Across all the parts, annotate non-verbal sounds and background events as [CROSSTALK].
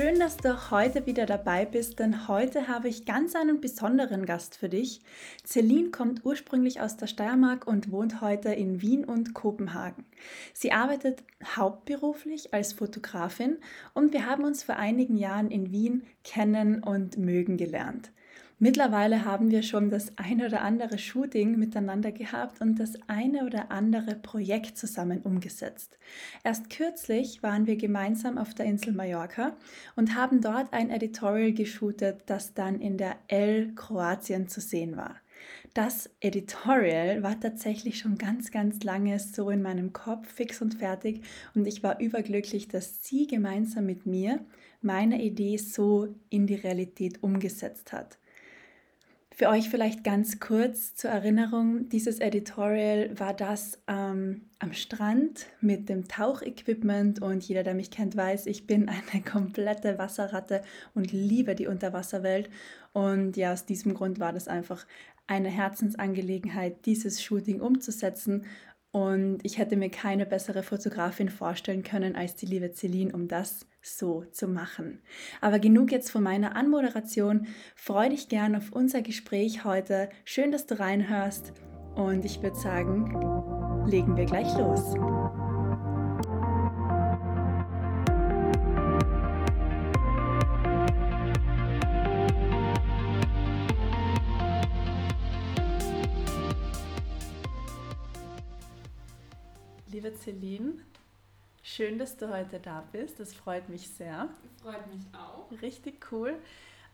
Schön, dass du heute wieder dabei bist, denn heute habe ich ganz einen besonderen Gast für dich. Celine kommt ursprünglich aus der Steiermark und wohnt heute in Wien und Kopenhagen. Sie arbeitet hauptberuflich als Fotografin und wir haben uns vor einigen Jahren in Wien kennen und mögen gelernt. Mittlerweile haben wir schon das eine oder andere Shooting miteinander gehabt und das eine oder andere Projekt zusammen umgesetzt. Erst kürzlich waren wir gemeinsam auf der Insel Mallorca und haben dort ein Editorial geshootet, das dann in der L Kroatien zu sehen war. Das Editorial war tatsächlich schon ganz, ganz lange so in meinem Kopf fix und fertig und ich war überglücklich, dass sie gemeinsam mit mir meine Idee so in die Realität umgesetzt hat. Für euch vielleicht ganz kurz zur Erinnerung, dieses Editorial war das ähm, am Strand mit dem Tauchequipment. Und jeder, der mich kennt, weiß, ich bin eine [LAUGHS] komplette Wasserratte und liebe die Unterwasserwelt. Und ja, aus diesem Grund war das einfach eine Herzensangelegenheit, dieses Shooting umzusetzen und ich hätte mir keine bessere Fotografin vorstellen können als die liebe Celine, um das so zu machen. Aber genug jetzt von meiner Anmoderation. Freue dich gern auf unser Gespräch heute. Schön, dass du reinhörst. Und ich würde sagen, legen wir gleich los. Liebe Celine. Schön, dass du heute da bist. Das freut mich sehr. Freut mich auch. Richtig cool.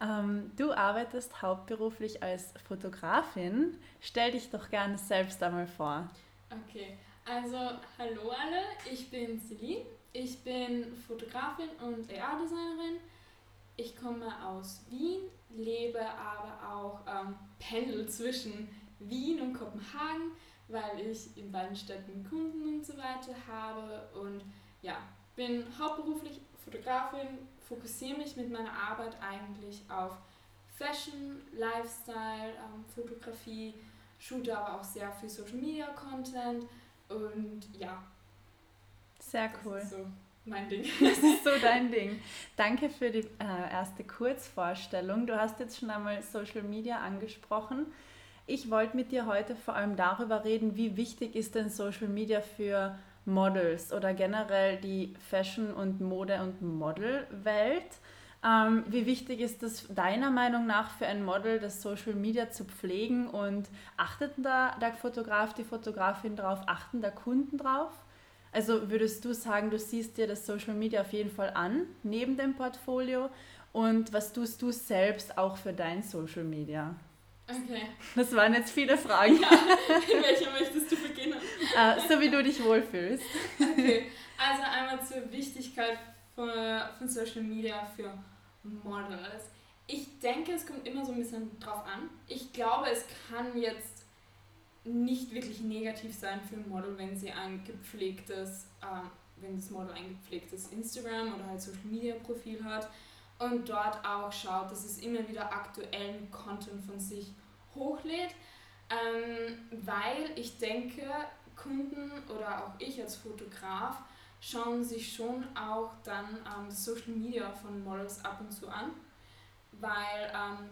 Ähm, du arbeitest hauptberuflich als Fotografin. Stell dich doch gerne selbst einmal vor. Okay, also hallo alle, ich bin Celine. Ich bin Fotografin und AR-Designerin. Ich komme aus Wien, lebe aber auch ähm, pendel zwischen Wien und Kopenhagen weil ich in beiden Städten Kunden und so weiter habe und ja, bin hauptberuflich Fotografin, fokussiere mich mit meiner Arbeit eigentlich auf Fashion, Lifestyle, ähm, Fotografie, shoote aber auch sehr viel Social Media Content und ja. Sehr cool. Das ist so mein Ding. [LAUGHS] Das ist so dein Ding. Danke für die äh, erste Kurzvorstellung. Du hast jetzt schon einmal Social Media angesprochen. Ich wollte mit dir heute vor allem darüber reden, wie wichtig ist denn Social Media für Models oder generell die Fashion- und Mode- und Modelwelt. Ähm, wie wichtig ist es deiner Meinung nach für ein Model, das Social Media zu pflegen und achtet da der Fotograf, die Fotografin drauf, achten da Kunden drauf? Also würdest du sagen, du siehst dir das Social Media auf jeden Fall an, neben dem Portfolio? Und was tust du selbst auch für dein Social Media? Okay. Das waren jetzt viele Fragen. Ja, in welcher möchtest du beginnen? Uh, so wie du dich wohlfühlst. Okay, also einmal zur Wichtigkeit von, von Social Media für Models. Ich denke, es kommt immer so ein bisschen drauf an. Ich glaube, es kann jetzt nicht wirklich negativ sein für ein Model, wenn sie ein gepflegtes, äh, wenn das Model ein gepflegtes Instagram oder halt Social Media Profil hat und dort auch schaut, dass es immer wieder aktuellen Content von sich hochlädt, ähm, weil ich denke, Kunden oder auch ich als Fotograf schauen sich schon auch dann ähm, Social Media von Models ab und zu an, weil ähm,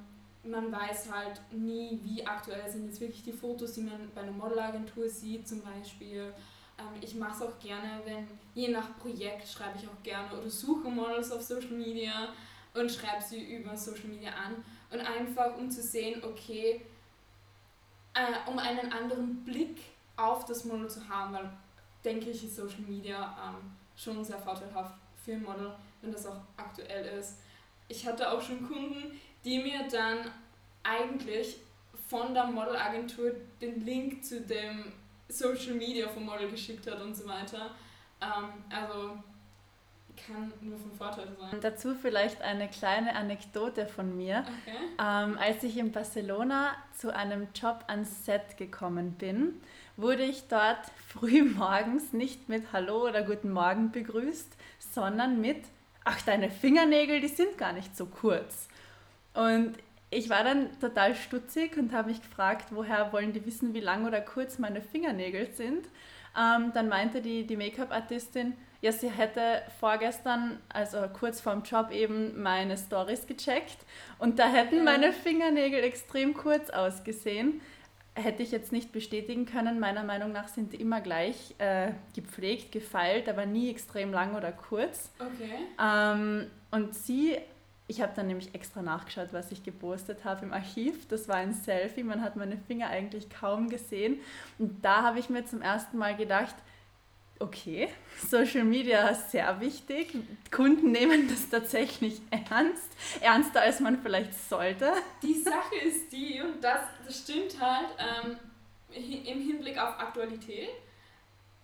man weiß halt nie, wie aktuell sind jetzt wirklich die Fotos, die man bei einer Modelagentur sieht zum Beispiel. Ähm, ich mache es auch gerne, wenn je nach Projekt schreibe ich auch gerne oder suche Models auf Social Media und schreibe sie über Social Media an und einfach um zu sehen, okay, äh, um einen anderen Blick auf das Model zu haben, weil denke ich, ist Social Media ähm, schon sehr vorteilhaft für ein Model, wenn das auch aktuell ist. Ich hatte auch schon Kunden, die mir dann eigentlich von der Modelagentur den Link zu dem Social Media vom Model geschickt hat und so weiter. Ähm, also kann nur von Vorteil sein. Dazu vielleicht eine kleine Anekdote von mir. Okay. Ähm, als ich in Barcelona zu einem Job ans Set gekommen bin, wurde ich dort [LAUGHS] früh morgens nicht mit Hallo oder Guten Morgen begrüßt, sondern mit Ach, deine Fingernägel, die sind gar nicht so kurz. Und ich war dann total stutzig und habe mich gefragt, woher wollen die wissen, wie lang oder kurz meine Fingernägel sind. Ähm, dann meinte die, die Make-up-Artistin, ja, sie hätte vorgestern, also kurz vorm Job eben, meine Stories gecheckt und da hätten meine Fingernägel extrem kurz ausgesehen. Hätte ich jetzt nicht bestätigen können. Meiner Meinung nach sind die immer gleich äh, gepflegt, gefeilt, aber nie extrem lang oder kurz. Okay. Ähm, und sie ich habe dann nämlich extra nachgeschaut, was ich gepostet habe im Archiv. Das war ein Selfie, man hat meine Finger eigentlich kaum gesehen. Und da habe ich mir zum ersten Mal gedacht, okay, [LAUGHS] Social Media ist sehr wichtig. Kunden nehmen [LAUGHS] das tatsächlich ernst, ernster als man vielleicht sollte. Die Sache ist die, und das, das stimmt halt ähm, im Hinblick auf Aktualität.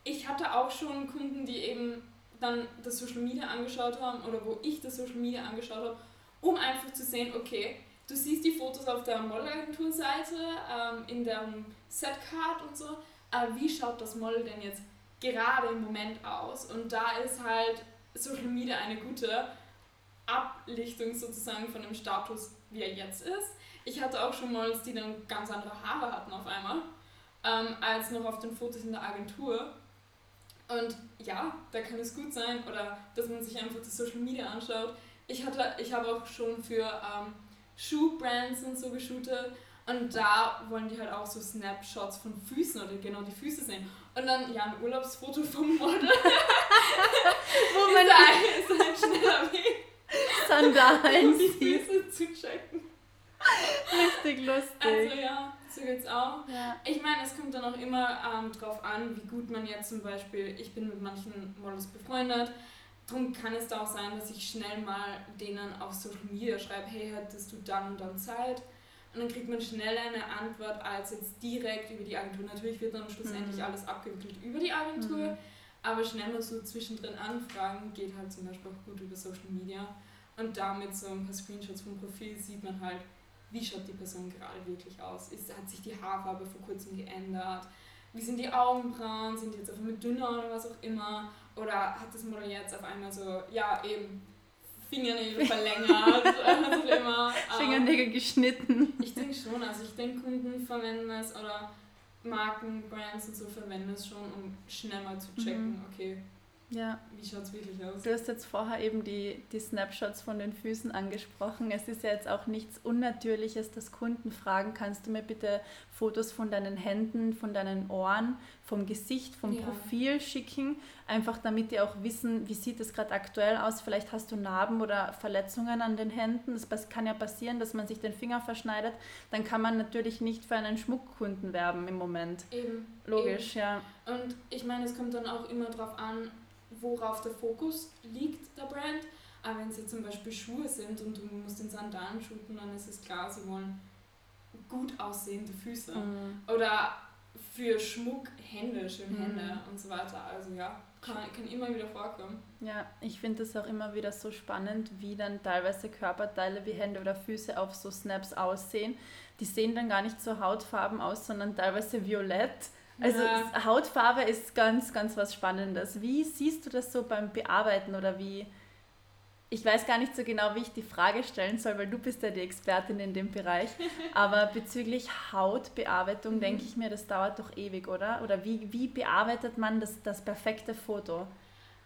Ich hatte auch schon Kunden, die eben dann das Social Media angeschaut haben oder wo ich das Social Media angeschaut habe um einfach zu sehen, okay, du siehst die Fotos auf der Modelagenturseite, ähm, in der Setcard und so, aber wie schaut das Model denn jetzt gerade im Moment aus? Und da ist halt Social Media eine gute Ablichtung sozusagen von dem Status, wie er jetzt ist. Ich hatte auch schon Models, die dann ganz andere Haare hatten auf einmal, ähm, als noch auf den Fotos in der Agentur. Und ja, da kann es gut sein, oder dass man sich einfach das Social Media anschaut, ich hatte, ich habe auch schon für ähm, Schuhbrands und so geshootet und da wollen die halt auch so Snapshots von Füßen oder genau die Füße sehen. Und dann, ja, ein Urlaubsfoto vom Model. Wo [LAUGHS] man ist, ein, ist ein schneller Weg. Sandalen [LAUGHS] um die Füße zu checken. Richtig lustig. Also ja, so geht's auch. Ja. Ich meine, es kommt dann auch immer ähm, drauf an, wie gut man jetzt zum Beispiel, ich bin mit manchen Models befreundet, Darum kann es da auch sein, dass ich schnell mal denen auf Social Media schreibe, hey, hättest du dann und dann Zeit? Und dann kriegt man schnell eine Antwort als jetzt direkt über die Agentur. Natürlich wird dann schlussendlich mhm. alles abgewickelt über die Agentur, mhm. aber schnell mal so zwischendrin anfragen geht halt zum Beispiel auch gut über Social Media. Und damit so ein paar Screenshots vom Profil sieht man halt, wie schaut die Person gerade wirklich aus. Ist, hat sich die Haarfarbe vor kurzem geändert? Wie sind die Augenbrauen? Sind die jetzt einfach mit dünner oder was auch immer? Oder hat das Model jetzt auf einmal so, ja, eben Fingernägel verlängert, [LAUGHS] was auch immer. Fingernägel um, geschnitten. Ich denke schon, also ich denke, Kunden verwenden es oder Marken, Brands und so verwenden es schon, um schnell mal zu checken, mhm. okay, ja. Wie schaut es wirklich aus? Du hast jetzt vorher eben die, die Snapshots von den Füßen angesprochen. Es ist ja jetzt auch nichts Unnatürliches, dass Kunden fragen, kannst du mir bitte Fotos von deinen Händen, von deinen Ohren, vom Gesicht, vom ja. Profil schicken, einfach damit die auch wissen, wie sieht es gerade aktuell aus. Vielleicht hast du Narben oder Verletzungen an den Händen. Das kann ja passieren, dass man sich den Finger verschneidet. Dann kann man natürlich nicht für einen Schmuckkunden werben im Moment. Eben. Logisch, eben. ja. Und ich meine, es kommt dann auch immer darauf an, worauf der Fokus liegt, der Brand. Aber wenn es jetzt zum Beispiel Schuhe sind und du musst in Sandalen shooten, dann ist es klar, sie wollen gut aussehende Füße. Mhm. Oder für Schmuck Hände, schöne mhm. Hände und so weiter. Also ja, kann, kann immer wieder vorkommen. Ja, ich finde es auch immer wieder so spannend, wie dann teilweise Körperteile wie Hände oder Füße auf so Snaps aussehen. Die sehen dann gar nicht so hautfarben aus, sondern teilweise violett also ja. Hautfarbe ist ganz, ganz was Spannendes. Wie siehst du das so beim Bearbeiten oder wie? Ich weiß gar nicht so genau, wie ich die Frage stellen soll, weil du bist ja die Expertin in dem Bereich. [LAUGHS] Aber bezüglich Hautbearbeitung mhm. denke ich mir, das dauert doch ewig, oder? Oder wie, wie bearbeitet man das, das perfekte Foto?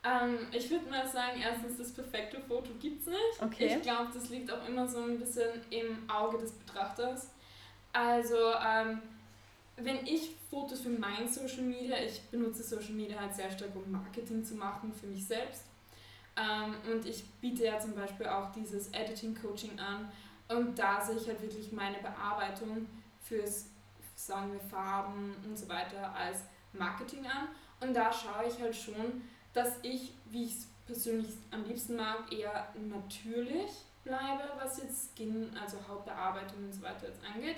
Ähm, ich würde mal sagen, erstens, das perfekte Foto gibt es nicht. Okay. Ich glaube, das liegt auch immer so ein bisschen im Auge des Betrachters. Also, ähm, wenn ich Fotos für mein Social Media, ich benutze Social Media halt sehr stark, um Marketing zu machen für mich selbst. Ähm, und ich biete ja zum Beispiel auch dieses Editing-Coaching an. Und da sehe ich halt wirklich meine Bearbeitung fürs, sagen wir, Farben und so weiter als Marketing an. Und da schaue ich halt schon, dass ich, wie ich es persönlich am liebsten mag, eher natürlich bleibe, was jetzt Skin, also Hautbearbeitung und so weiter jetzt angeht.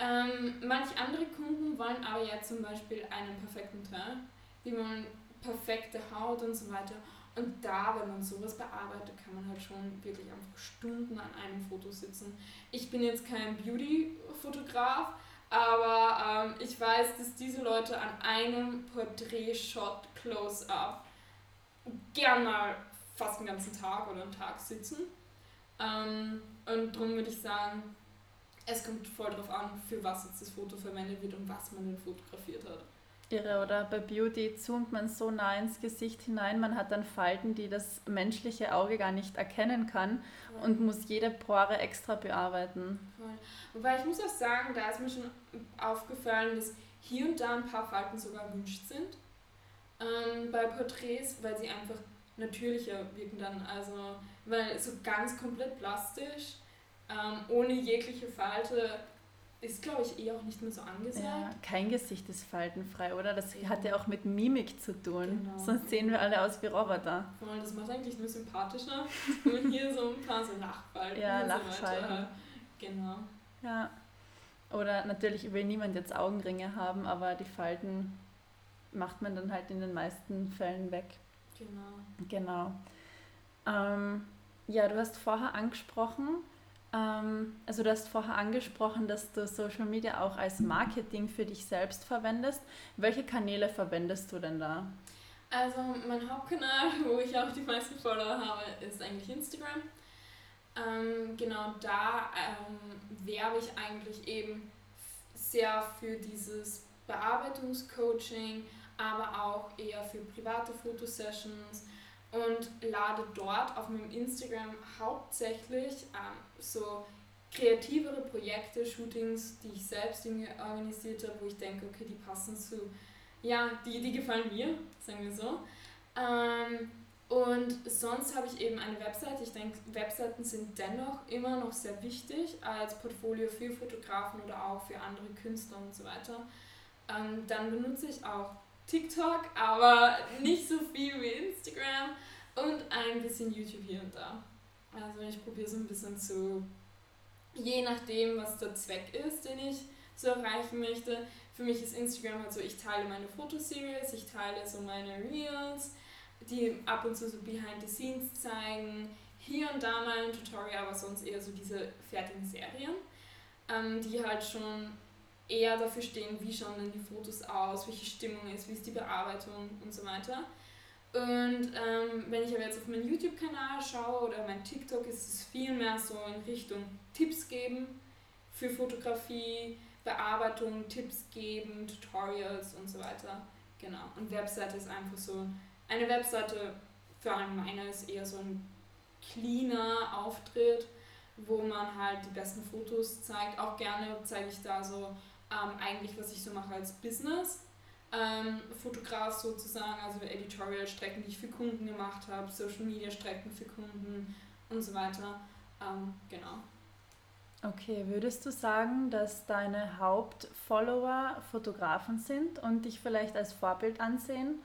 Ähm, manche andere Kunden wollen aber ja zum Beispiel einen perfekten Teint. Die wollen perfekte Haut und so weiter. Und da, wenn man sowas bearbeitet, kann man halt schon wirklich einfach Stunden an einem Foto sitzen. Ich bin jetzt kein Beauty-Fotograf, aber ähm, ich weiß, dass diese Leute an einem Porträt-Shot Close-Up gern mal fast den ganzen Tag oder einen Tag sitzen. Ähm, und darum würde ich sagen, es kommt voll darauf an, für was jetzt das Foto verwendet wird und was man denn fotografiert hat. Irre, oder? Bei Beauty zoomt man so nah ins Gesicht hinein, man hat dann Falten, die das menschliche Auge gar nicht erkennen kann ja. und muss jede Pore extra bearbeiten. Voll. Wobei ich muss auch sagen, da ist mir schon aufgefallen, dass hier und da ein paar Falten sogar erwünscht sind. Ähm, bei Porträts, weil sie einfach natürlicher wirken dann. Also, weil so ganz komplett plastisch, ähm, ohne jegliche Falte, ist, glaube ich, eh auch nicht mehr so angesagt. Ja, kein Gesicht ist faltenfrei, oder? Das ja. hat ja auch mit Mimik zu tun. Genau. Sonst sehen wir alle aus wie Roboter. Das macht eigentlich nur sympathischer, [LAUGHS] wenn man hier so ein paar so Lachfalten Ja, Lachfalten. So genau. Ja. Oder natürlich will niemand jetzt Augenringe haben, aber die Falten macht man dann halt in den meisten Fällen weg. Genau. Genau. Ähm, ja, du hast vorher angesprochen, also du hast vorher angesprochen, dass du Social Media auch als Marketing für dich selbst verwendest. Welche Kanäle verwendest du denn da? Also mein Hauptkanal, [LAUGHS] wo ich auch die meisten Follower habe, ist eigentlich Instagram. Ähm, genau da ähm, werbe ich eigentlich eben sehr für dieses Bearbeitungscoaching, aber auch eher für private Fotosessions und lade dort auf meinem Instagram hauptsächlich ähm, so kreativere Projekte, Shootings, die ich selbst irgendwie organisiert habe, wo ich denke, okay, die passen zu, ja, die, die gefallen mir, sagen wir so. Ähm, und sonst habe ich eben eine Website. Ich denke, Webseiten sind dennoch immer noch sehr wichtig als Portfolio für Fotografen oder auch für andere Künstler und so weiter. Ähm, dann benutze ich auch TikTok, aber nicht so viel wie Instagram und ein bisschen YouTube hier und da. Also ich probiere so ein bisschen zu, je nachdem, was der Zweck ist, den ich so erreichen möchte. Für mich ist Instagram halt so, ich teile meine Fotoseries, ich teile so meine Reels, die ab und zu so Behind the Scenes zeigen. Hier und da mal ein Tutorial, aber sonst eher so diese fertigen Serien, ähm, die halt schon eher dafür stehen, wie schauen denn die Fotos aus, welche Stimmung ist, wie ist die Bearbeitung und so weiter. Und ähm, wenn ich aber jetzt auf meinen YouTube-Kanal schaue oder mein TikTok, ist es viel mehr so in Richtung Tipps geben für Fotografie, Bearbeitung, Tipps geben, Tutorials und so weiter. Genau. Und Webseite ist einfach so, eine Webseite, für allem meine, ist eher so ein cleaner Auftritt, wo man halt die besten Fotos zeigt. Auch gerne zeige ich da so ähm, eigentlich, was ich so mache als Business. Ähm, Fotograf sozusagen, also Editorial-Strecken, die ich für Kunden gemacht habe, Social-Media-Strecken für Kunden und so weiter. Ähm, genau. Okay, würdest du sagen, dass deine Hauptfollower Fotografen sind und dich vielleicht als Vorbild ansehen?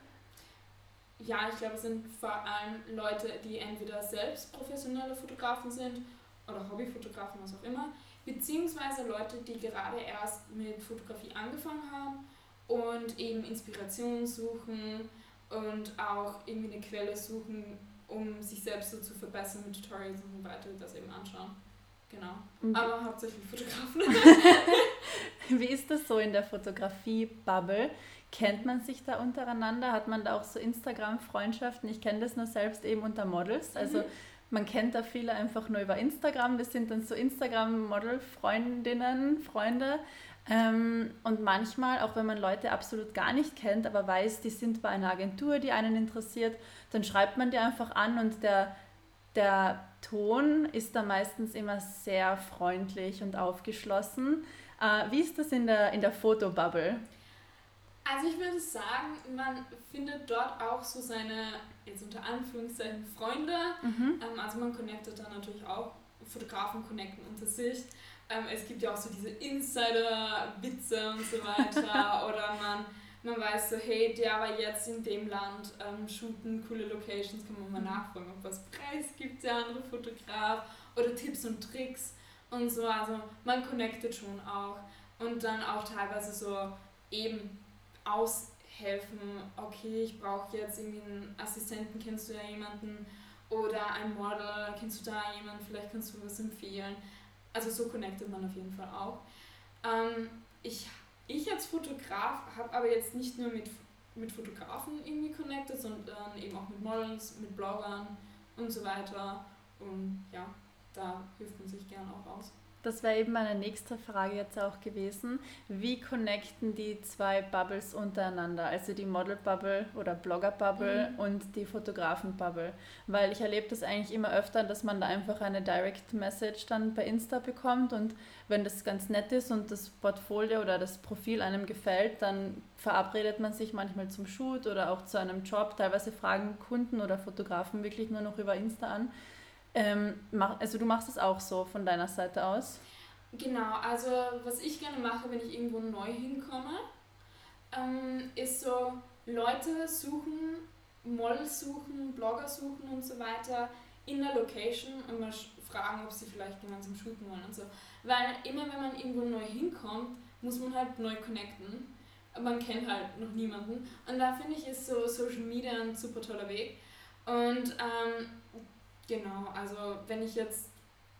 Ja, ich glaube, es sind vor allem Leute, die entweder selbst professionelle Fotografen sind oder Hobbyfotografen, was auch immer, beziehungsweise Leute, die gerade erst mit Fotografie angefangen haben und eben Inspiration suchen und auch irgendwie eine Quelle suchen, um sich selbst so zu verbessern mit Tutorials und so weiter, das eben anschauen. Genau. Mhm. Aber hauptsächlich Fotografen. [LAUGHS] Wie ist das so in der Fotografie-Bubble? Kennt man sich da untereinander? Hat man da auch so Instagram-Freundschaften? Ich kenne das nur selbst eben unter Models. Also mhm man kennt da viele einfach nur über Instagram. Das sind dann so Instagram-Model-Freundinnen, Freunde. Ähm, und manchmal, auch wenn man Leute absolut gar nicht kennt, aber weiß, die sind bei einer Agentur, die einen interessiert, dann schreibt man die einfach an und der, der Ton ist da meistens immer sehr freundlich und aufgeschlossen. Äh, wie ist das in der, in der Fotobubble? Also ich würde sagen, man findet dort auch so seine, jetzt unter Anführungszeichen, Freunde. Mhm. Ähm, also man connectet dann natürlich auch, Fotografen connecten unter sich. Ähm, es gibt ja auch so diese Insider-Witze und so weiter. [LAUGHS] oder man, man weiß so, hey, der war jetzt in dem Land, ähm, shooten coole Locations, kann man mal mhm. nachfragen, ob was Preis gibt, der andere Fotograf. Oder Tipps und Tricks und so. Also man connectet schon auch. Und dann auch teilweise so eben aus helfen. Okay, ich brauche jetzt irgendwie einen Assistenten, kennst du ja jemanden? Oder ein Model, kennst du da jemanden? Vielleicht kannst du was empfehlen. Also so connectet man auf jeden Fall auch. Ähm, ich, ich als Fotograf habe aber jetzt nicht nur mit, mit Fotografen irgendwie connected, sondern eben auch mit Models, mit Bloggern und so weiter. Und ja, da hilft man sich gern auch aus. Das wäre eben meine nächste Frage jetzt auch gewesen. Wie connecten die zwei Bubbles untereinander? Also die Model-Bubble oder Blogger-Bubble mhm. und die Fotografen-Bubble. Weil ich erlebe das eigentlich immer öfter, dass man da einfach eine Direct-Message dann bei Insta bekommt und wenn das ganz nett ist und das Portfolio oder das Profil einem gefällt, dann verabredet man sich manchmal zum Shoot oder auch zu einem Job. Teilweise fragen Kunden oder Fotografen wirklich nur noch über Insta an. Ähm, also du machst es auch so von deiner Seite aus? Genau, also was ich gerne mache, wenn ich irgendwo neu hinkomme, ähm, ist so Leute suchen, Models suchen, Blogger suchen und so weiter in der Location und mal fragen, ob sie vielleicht gemeinsam shooten wollen und so. Weil immer wenn man irgendwo neu hinkommt, muss man halt neu connecten. Man kennt halt noch niemanden. Und da finde ich, ist so Social Media ein super toller Weg. Und ähm, Genau, also wenn ich jetzt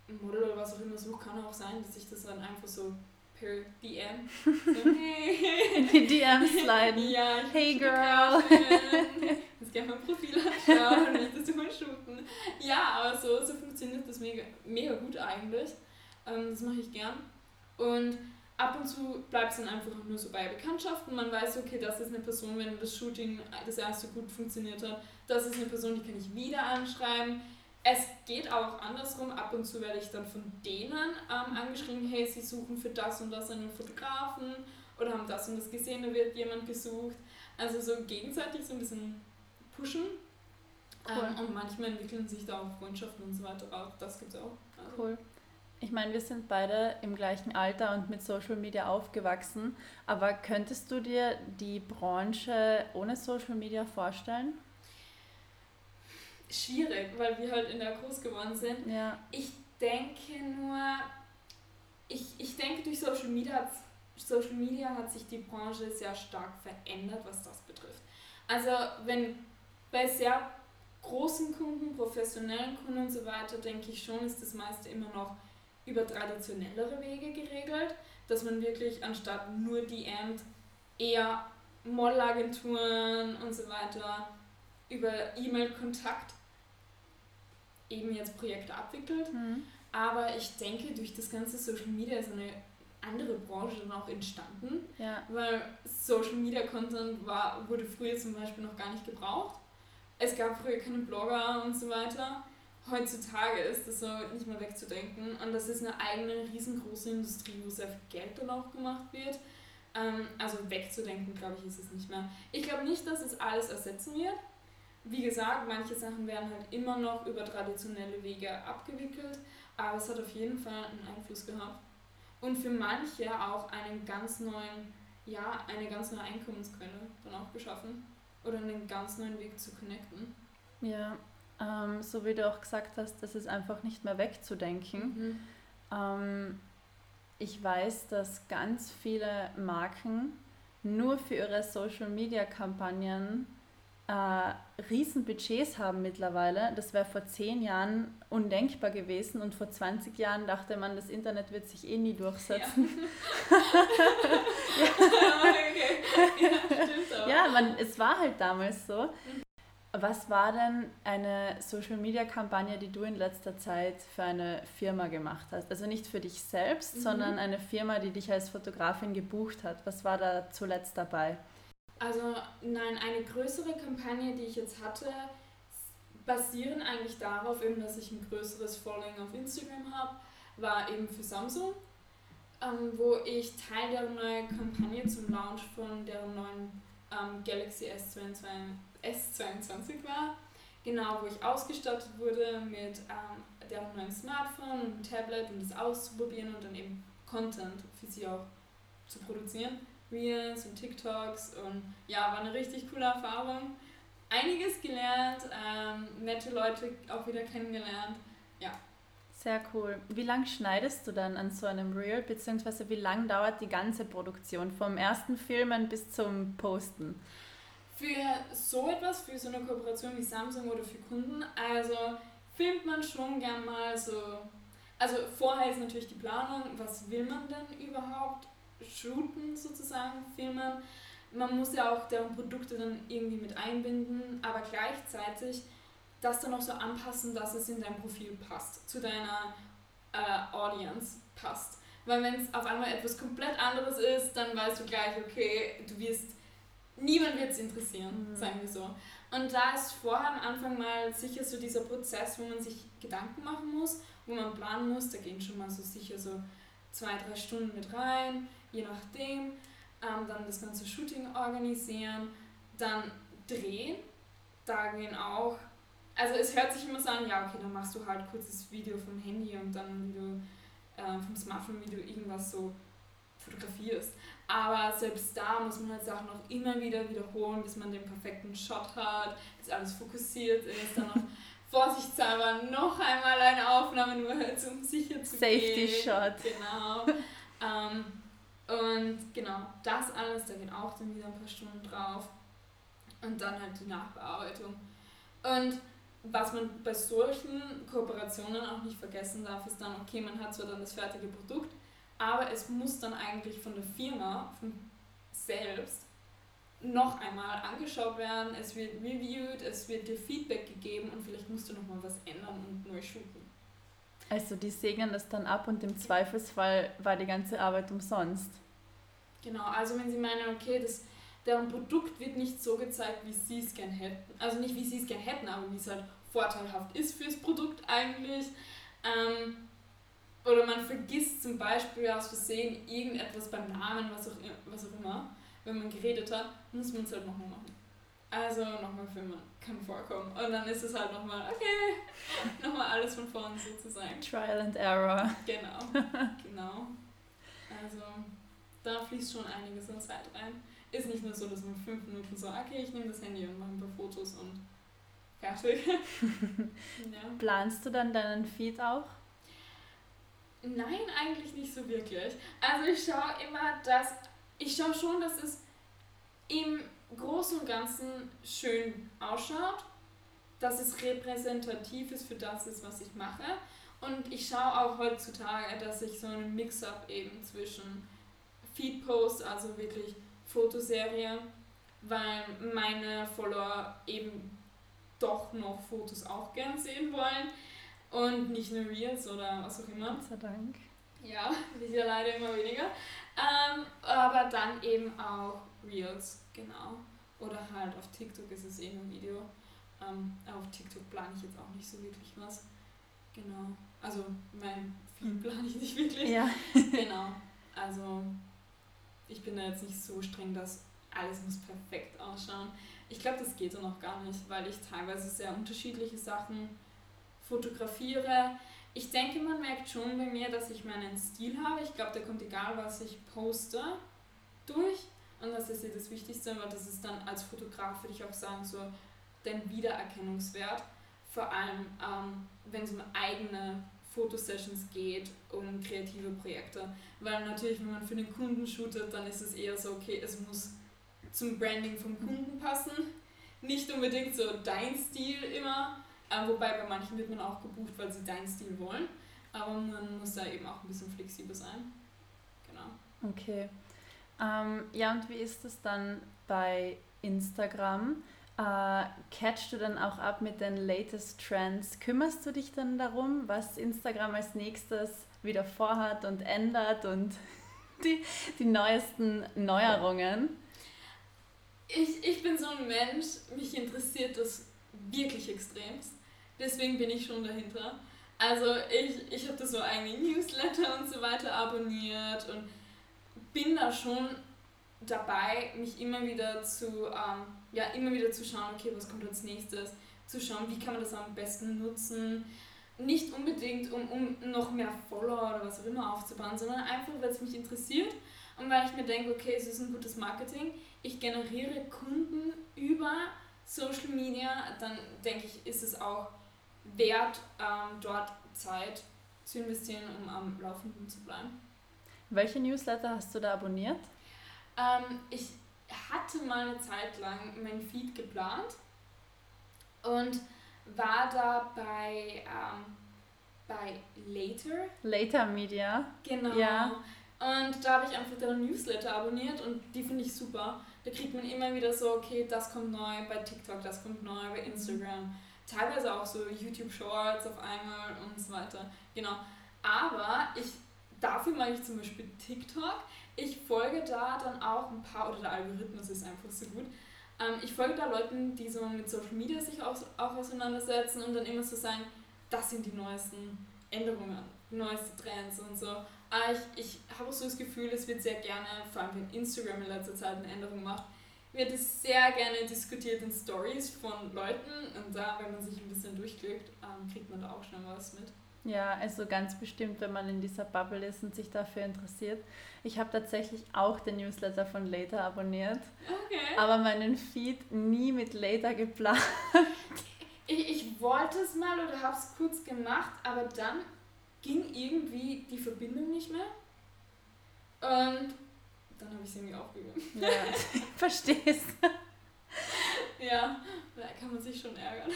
ein Model oder was auch immer suche, kann auch sein, dass ich das dann einfach so per DM [LAUGHS] so, hey. in die DMs sliden. [LAUGHS] Ja, hey girl. [LAUGHS] Jetzt gerne mein Profil anschauen, möchtest du mal shooten. Ja, aber so, so funktioniert das mega, mega gut eigentlich. Ähm, das mache ich gern. Und ab und zu bleibt es dann einfach nur so bei Bekanntschaften. Man weiß, okay, das ist eine Person, wenn das Shooting das erste gut funktioniert hat, das ist eine Person, die kann ich wieder anschreiben es geht auch andersrum. Ab und zu werde ich dann von denen ähm, angeschrieben, hey, sie suchen für das und das einen Fotografen oder haben das und das gesehen, da wird jemand gesucht. Also so gegenseitig so ein bisschen pushen. Cool. Ähm, und manchmal entwickeln sich da auch Freundschaften und so weiter auch. Das gibt es auch. Also cool. Ich meine, wir sind beide im gleichen Alter und mit Social Media aufgewachsen, aber könntest du dir die Branche ohne Social Media vorstellen? Schwierig, weil wir halt in der groß geworden sind. Ja. Ich denke nur, ich, ich denke durch Social Media, Social Media hat sich die Branche sehr stark verändert, was das betrifft. Also wenn bei sehr großen Kunden, professionellen Kunden und so weiter, denke ich schon, ist das meiste immer noch über traditionellere Wege geregelt, dass man wirklich anstatt nur DMt eher Modelagenturen und so weiter über E-Mail-Kontakt eben jetzt Projekte abwickelt. Mhm. Aber ich denke, durch das ganze Social Media ist eine andere Branche dann auch entstanden. Ja. Weil Social Media Content war, wurde früher zum Beispiel noch gar nicht gebraucht. Es gab früher keine Blogger und so weiter. Heutzutage ist das so nicht mehr wegzudenken. Und das ist eine eigene riesengroße Industrie, wo sehr viel Geld dann auch gemacht wird. Ähm, also wegzudenken, glaube ich, ist es nicht mehr. Ich glaube nicht, dass es alles ersetzen wird wie gesagt, manche Sachen werden halt immer noch über traditionelle Wege abgewickelt, aber es hat auf jeden Fall einen Einfluss gehabt. Und für manche auch einen ganz neuen, ja, eine ganz neue Einkommensquelle dann auch geschaffen. Oder einen ganz neuen Weg zu connecten. Ja, ähm, so wie du auch gesagt hast, das ist einfach nicht mehr wegzudenken. Mhm. Ähm, ich weiß, dass ganz viele Marken nur für ihre Social-Media-Kampagnen äh, Riesenbudgets haben mittlerweile. Das wäre vor zehn Jahren undenkbar gewesen und vor 20 Jahren dachte man, das Internet wird sich eh nie durchsetzen. Ja, [LAUGHS] ja, man, es war halt damals so. Was war denn eine Social-Media-Kampagne, die du in letzter Zeit für eine Firma gemacht hast? Also nicht für dich selbst, mhm. sondern eine Firma, die dich als Fotografin gebucht hat. Was war da zuletzt dabei? Also nein, eine größere Kampagne, die ich jetzt hatte, basieren eigentlich darauf, eben, dass ich ein größeres Following auf Instagram habe, war eben für Samsung, ähm, wo ich Teil der neuen Kampagne zum Launch von der neuen ähm, Galaxy S22, S22 war. Genau, wo ich ausgestattet wurde mit ähm, deren neuen Smartphone und Tablet, um das auszuprobieren und dann eben Content für sie auch zu produzieren. Reels und TikToks und ja, war eine richtig coole Erfahrung. Einiges gelernt, ähm, nette Leute auch wieder kennengelernt. Ja. Sehr cool. Wie lange schneidest du dann an so einem Reel, beziehungsweise wie lange dauert die ganze Produktion vom ersten Filmen bis zum Posten? Für so etwas, für so eine Kooperation wie Samsung oder für Kunden, also filmt man schon gern mal so. Also vorher ist natürlich die Planung, was will man denn überhaupt shooten sozusagen, filmen. Man muss ja auch deren Produkte dann irgendwie mit einbinden, aber gleichzeitig das dann auch so anpassen, dass es in dein Profil passt, zu deiner äh, Audience passt. Weil wenn es auf einmal etwas komplett anderes ist, dann weißt du gleich, okay, du wirst, niemand wird es interessieren, mhm. sagen wir so. Und da ist vorher am Anfang mal sicher so dieser Prozess, wo man sich Gedanken machen muss, wo man planen muss, da gehen schon mal so sicher so zwei, drei Stunden mit rein, je nachdem. Ähm, dann das ganze Shooting organisieren, dann drehen, da gehen auch also es hört sich immer so an, ja, okay, dann machst du halt kurzes Video vom Handy und dann du äh, vom Smartphone, wie du irgendwas so fotografierst. Aber selbst da muss man halt Sachen auch immer wieder wiederholen, bis man den perfekten Shot hat, bis alles fokussiert ist, dann noch [LAUGHS] vorsichtshalber noch einmal eine Aufnahme, nur halt, um sicher zu Safety gehen. Shot. Genau. ähm, und genau, das alles, da gehen auch dann wieder ein paar Stunden drauf. Und dann halt die Nachbearbeitung. Und was man bei solchen Kooperationen auch nicht vergessen darf, ist dann, okay, man hat zwar dann das fertige Produkt, aber es muss dann eigentlich von der Firma von selbst noch einmal angeschaut werden, es wird reviewed, es wird dir Feedback gegeben und vielleicht musst du nochmal was ändern und neu shooten. Also die segnen das dann ab und im Zweifelsfall war die ganze Arbeit umsonst. Genau, also wenn sie meinen, okay, das deren Produkt wird nicht so gezeigt, wie sie es gern hätten. Also nicht wie sie es gern hätten, aber wie es halt vorteilhaft ist fürs Produkt eigentlich. Ähm, oder man vergisst zum Beispiel aus Versehen irgendetwas beim Namen, was auch, was auch immer. Wenn man geredet hat, muss man es halt nochmal machen. Also nochmal filmen, kann vorkommen. Und dann ist es halt nochmal, okay, [LAUGHS] nochmal alles von vorne sozusagen. Trial and Error. Genau, [LAUGHS] genau. Also da fließt schon einiges an Zeit rein ist nicht nur so, dass man fünf Minuten so, okay, ich nehme das Handy und mache ein paar Fotos und fertig. [LAUGHS] ja. Planst du dann deinen Feed auch? Nein, eigentlich nicht so wirklich. Also ich schaue immer, dass ich schaue schon, dass es im Großen und Ganzen schön ausschaut, dass es repräsentativ ist für das ist, was ich mache. Und ich schaue auch heutzutage, dass ich so einen Mix-up eben zwischen Feed-Posts, also wirklich Fotoserie, weil meine Follower eben doch noch Fotos auch gern sehen wollen und nicht nur Reels oder was auch immer. Gott sei Dank. Ja, [LAUGHS] wird ja leider immer weniger. Ähm, aber dann eben auch Reels, genau. Oder halt auf TikTok ist es eh nur Video. Ähm, auf TikTok plane ich jetzt auch nicht so wirklich was. Genau. Also mein Feed hm. plane ich nicht wirklich. Ja. [LAUGHS] [LAUGHS] genau. Also ich bin da jetzt nicht so streng, dass alles muss perfekt ausschauen. Ich glaube, das geht dann auch gar nicht, weil ich teilweise sehr unterschiedliche Sachen fotografiere. Ich denke, man merkt schon bei mir, dass ich meinen Stil habe. Ich glaube, der kommt egal, was ich poste, durch. Und das ist ja das Wichtigste, weil das ist dann als Fotograf, würde ich auch sagen, so dein Wiedererkennungswert. Vor allem, ähm, wenn es um eigene Fotosessions geht, um kreative Projekte. Weil natürlich, wenn man für den Kunden shootet, dann ist es eher so, okay, es muss zum Branding vom Kunden passen. Nicht unbedingt so dein Stil immer, äh, wobei bei manchen wird man auch gebucht, weil sie deinen Stil wollen. Aber man muss da eben auch ein bisschen flexibel sein. Genau. Okay. Ähm, ja, und wie ist es dann bei Instagram? Äh, catchst du dann auch ab mit den latest Trends? Kümmerst du dich dann darum, was Instagram als nächstes wieder vorhat und ändert und [LAUGHS] die, die neuesten Neuerungen? Ich, ich bin so ein Mensch, mich interessiert das wirklich extremst. Deswegen bin ich schon dahinter. Also ich, ich habe da so eigene Newsletter und so weiter abonniert und bin da schon dabei, mich immer wieder zu, ähm, ja, immer wieder zu schauen, okay, was kommt als nächstes, zu schauen, wie kann man das am besten nutzen. Nicht unbedingt, um, um noch mehr Follower oder was auch immer aufzubauen, sondern einfach, weil es mich interessiert und weil ich mir denke, okay, es ist ein gutes Marketing. Ich generiere Kunden über Social Media, dann denke ich, ist es auch wert, ähm, dort Zeit zu investieren, um am Laufenden zu bleiben. Welche Newsletter hast du da abonniert? Ähm, ich hatte mal eine Zeit lang mein Feed geplant und war da bei, ähm, bei Later. Later Media. Genau. Ja. Und da habe ich einfach deren Newsletter abonniert und die finde ich super. Da kriegt man immer wieder so, okay, das kommt neu bei TikTok, das kommt neu bei Instagram. Teilweise auch so YouTube Shorts auf einmal und so weiter. Genau. Aber ich, dafür mache ich zum Beispiel TikTok. Ich folge da dann auch ein paar, oder der Algorithmus ist einfach so gut. Ähm, ich folge da Leuten, die so mit Social Media sich auch, auch auseinandersetzen und dann immer so sagen, das sind die neuesten Änderungen, die neuesten Trends und so. Aber ich, ich habe auch so das Gefühl, es wird sehr gerne, vor allem wenn Instagram in letzter Zeit eine Änderung macht, wird es sehr gerne diskutiert in Stories von Leuten und da, wenn man sich ein bisschen durchklickt, ähm, kriegt man da auch schon was mit. Ja, also ganz bestimmt, wenn man in dieser Bubble ist und sich dafür interessiert. Ich habe tatsächlich auch den Newsletter von Later abonniert, okay. aber meinen Feed nie mit Later geplant. Ich, ich wollte es mal oder habe es kurz gemacht, aber dann ging irgendwie die Verbindung nicht mehr. Und dann habe ich es irgendwie aufgegeben. Ja, [LAUGHS] verstehst. ja, da kann man sich schon ärgern.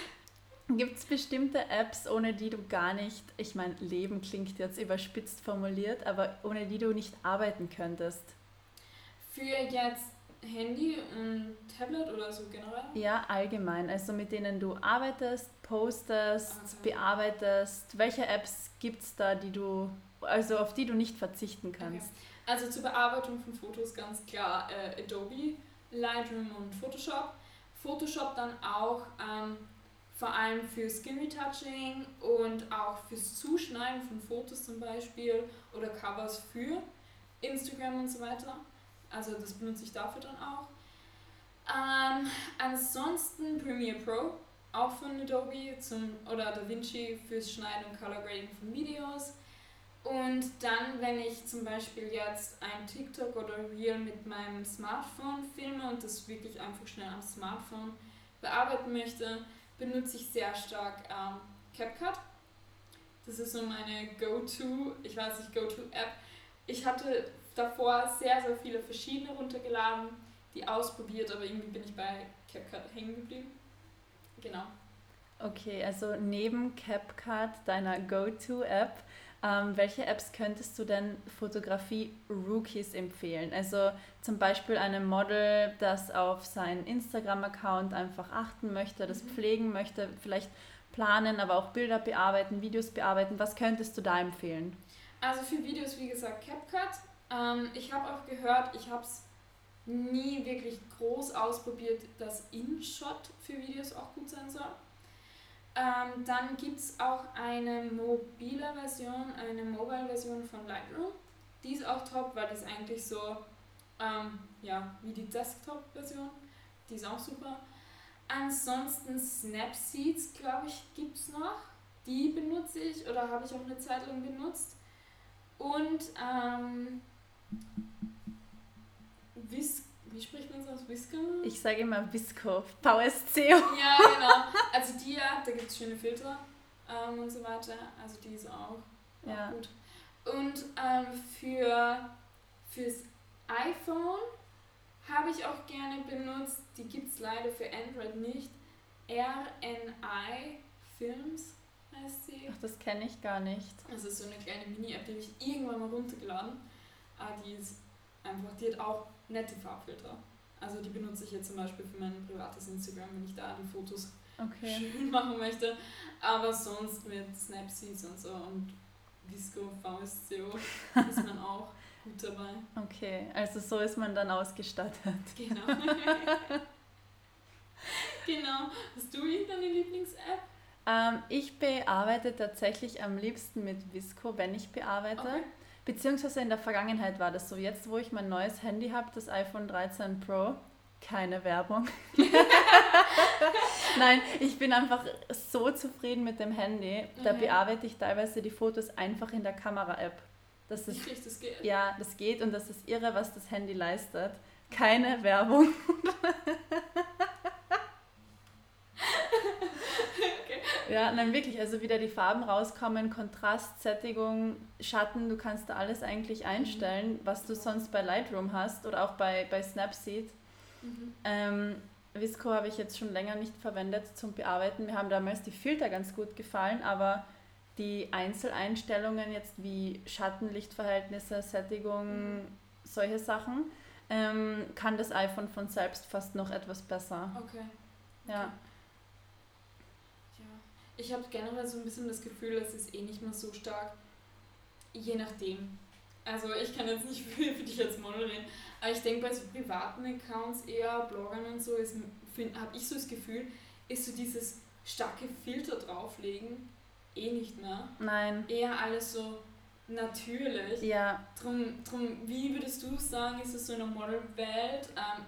Gibt es bestimmte Apps, ohne die du gar nicht, ich meine, Leben klingt jetzt überspitzt formuliert, aber ohne die du nicht arbeiten könntest? Für jetzt Handy und Tablet oder so generell? Ja, allgemein. Also mit denen du arbeitest, postest, okay. bearbeitest. Welche Apps gibt es da, die du, also auf die du nicht verzichten kannst? Okay. Also zur Bearbeitung von Fotos ganz klar äh, Adobe, Lightroom und Photoshop. Photoshop dann auch ähm, vor allem für Skin Retouching und auch fürs Zuschneiden von Fotos zum Beispiel oder Covers für Instagram und so weiter. Also das benutze ich dafür dann auch. Ähm, ansonsten Premiere Pro, auch von Adobe zum, oder DaVinci fürs Schneiden und Color Grading von Videos. Und dann, wenn ich zum Beispiel jetzt ein TikTok oder Reel mit meinem Smartphone filme und das wirklich einfach schnell am Smartphone bearbeiten möchte, benutze ich sehr stark ähm, CapCut. Das ist so meine Go-To, ich weiß nicht, Go-To-App. Ich hatte davor sehr, sehr viele verschiedene runtergeladen, die ausprobiert, aber irgendwie bin ich bei CapCut hängen geblieben. Genau. Okay, also neben CapCut, deiner Go-To-App, ähm, welche Apps könntest du denn Fotografie-Rookies empfehlen? Also zum Beispiel einem Model, das auf seinen Instagram-Account einfach achten möchte, das mhm. pflegen möchte, vielleicht planen, aber auch Bilder bearbeiten, Videos bearbeiten. Was könntest du da empfehlen? Also für Videos, wie gesagt, CapCut. Ähm, ich habe auch gehört, ich habe es nie wirklich groß ausprobiert, dass InShot für Videos auch gut sein soll. Ähm, dann gibt es auch eine mobile Version, eine Mobile-Version von Lightroom. Die ist auch top, weil ist eigentlich so ähm, ja, wie die Desktop-Version. Die ist auch super. Ansonsten Snapseeds, glaube ich, gibt es noch. Die benutze ich oder habe ich auch eine Zeit lang benutzt. Und ähm, Whisk wie spricht man es aus? Whisker? Ich sage immer Visco. VSCO. Ja, genau. Also die ja, da gibt es schöne Filter ähm, und so weiter. Also die ist auch, ja. gut. Und ähm, für fürs iPhone habe ich auch gerne benutzt, die gibt es leider für Android nicht, RNI Films heißt sie. Ach, das kenne ich gar nicht. Das ist so eine kleine Mini-App, die habe ich irgendwann mal runtergeladen. Aber die ist einfach, die hat auch nette Farbfilter. Also die benutze ich jetzt zum Beispiel für mein privates Instagram, wenn ich da die Fotos okay. schön [LAUGHS] machen möchte. Aber sonst mit Snapseeds und so und Visco, VSCO [LAUGHS] ist man auch gut dabei. Okay, also so ist man dann ausgestattet. [LAUGHS] Genau. genau. Hast du irgendeine Lieblings-App? Ähm, ich bearbeite tatsächlich am liebsten mit Visco, wenn ich bearbeite. Okay. Beziehungsweise in der Vergangenheit war das so. Jetzt, wo ich mein neues Handy habe, das iPhone 13 Pro, keine Werbung. [LAUGHS] Nein, ich bin einfach so zufrieden mit dem Handy. Da mhm. bearbeite ich teilweise die Fotos einfach in der Kamera-App. Das ist, Wirklich, das geht? Ja, das geht und das ist irre, was das Handy leistet. Keine Werbung. [LAUGHS] okay. Ja, nein, wirklich. Also wieder die Farben rauskommen, Kontrast, Sättigung, Schatten, du kannst da alles eigentlich einstellen, mhm. was du sonst bei Lightroom hast oder auch bei, bei Snapseed. Mhm. Ähm, Visco habe ich jetzt schon länger nicht verwendet zum Bearbeiten. Mir haben damals die Filter ganz gut gefallen, aber die Einzeleinstellungen jetzt wie Schattenlichtverhältnisse, Sättigung, mhm. solche Sachen, ähm, kann das iPhone von selbst fast noch etwas besser. Okay. Ja. Ich habe generell so ein bisschen das Gefühl, es ist eh nicht mehr so stark, je nachdem. Also ich kann jetzt nicht für, [LAUGHS] für dich als Model reden, aber ich denke bei so privaten Accounts, eher Bloggern und so, habe ich so das Gefühl, ist so dieses starke Filter drauflegen eh nicht mehr. Nein. Eher alles so natürlich. Ja. Drum, drum, wie würdest du sagen, ist es so in der Modelwelt ähm,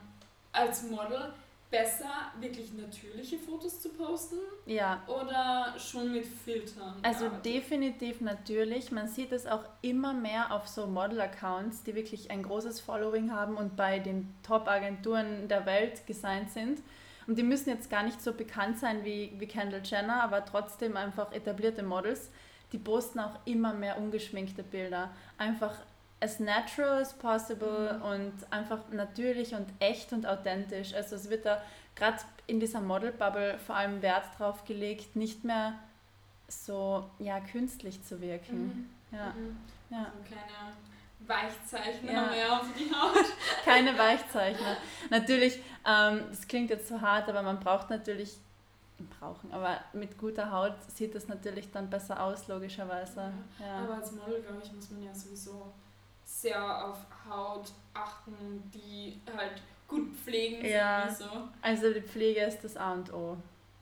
als Model besser, wirklich natürliche Fotos zu posten? Ja. Oder schon mit Filtern? Also gearbeitet? definitiv natürlich. Man sieht es auch immer mehr auf so Model-Accounts, die wirklich ein großes Following haben und bei den Top-Agenturen der Welt gesigned sind. Und die müssen jetzt gar nicht so bekannt sein wie, wie Kendall Jenner, aber trotzdem einfach etablierte Models. Die posten auch immer mehr ungeschminkte Bilder. Einfach as natural as possible mhm. und einfach natürlich und echt und authentisch. Also es wird da gerade in dieser Model-Bubble vor allem Wert drauf gelegt, nicht mehr so ja, künstlich zu wirken. Mhm. Ja. Mhm. ja. Also keine Weichzeichner ja. mehr auf die Haut. [LAUGHS] keine Weichzeichner. Natürlich, ähm, das klingt jetzt so hart, aber man braucht natürlich brauchen. Aber mit guter Haut sieht das natürlich dann besser aus, logischerweise. Ja. Aber als Model, glaube ich, muss man ja sowieso sehr auf Haut achten, die halt gut pflegen. Ja, so. also die Pflege ist das A und O.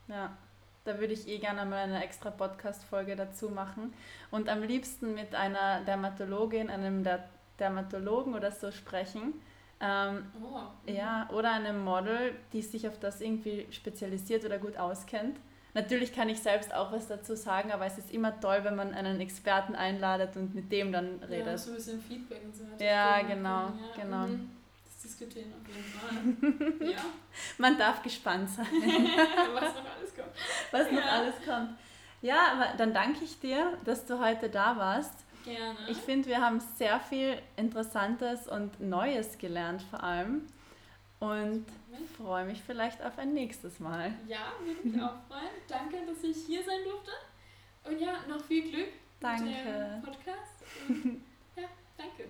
Ja, da würde ich eh gerne mal eine extra Podcast-Folge dazu machen und am liebsten mit einer Dermatologin, einem der Dermatologen oder so sprechen. Ähm, oh. Ja, oder einem Model, die sich auf das irgendwie spezialisiert oder gut auskennt Natürlich kann ich selbst auch was dazu sagen, aber es ist immer toll, wenn man einen Experten einladet und mit dem dann redet. Ja, so ein bisschen Feedback und so weiter. Ja, genau, ja, genau. Mhm. Das diskutieren auf jeden Fall. [LAUGHS] ja. Man darf gespannt sein. [LAUGHS] was noch alles kommt. Was noch alles kommt. Ja, aber dann danke ich dir, dass du heute da warst. Gerne. Ich finde, wir haben sehr viel Interessantes und Neues gelernt vor allem. Und mhm. freue mich vielleicht auf ein nächstes Mal. Ja, würde mich auch freuen. Danke, dass ich hier sein durfte. Und ja, noch viel Glück danke. mit dem Podcast. Und [LAUGHS] ja, danke.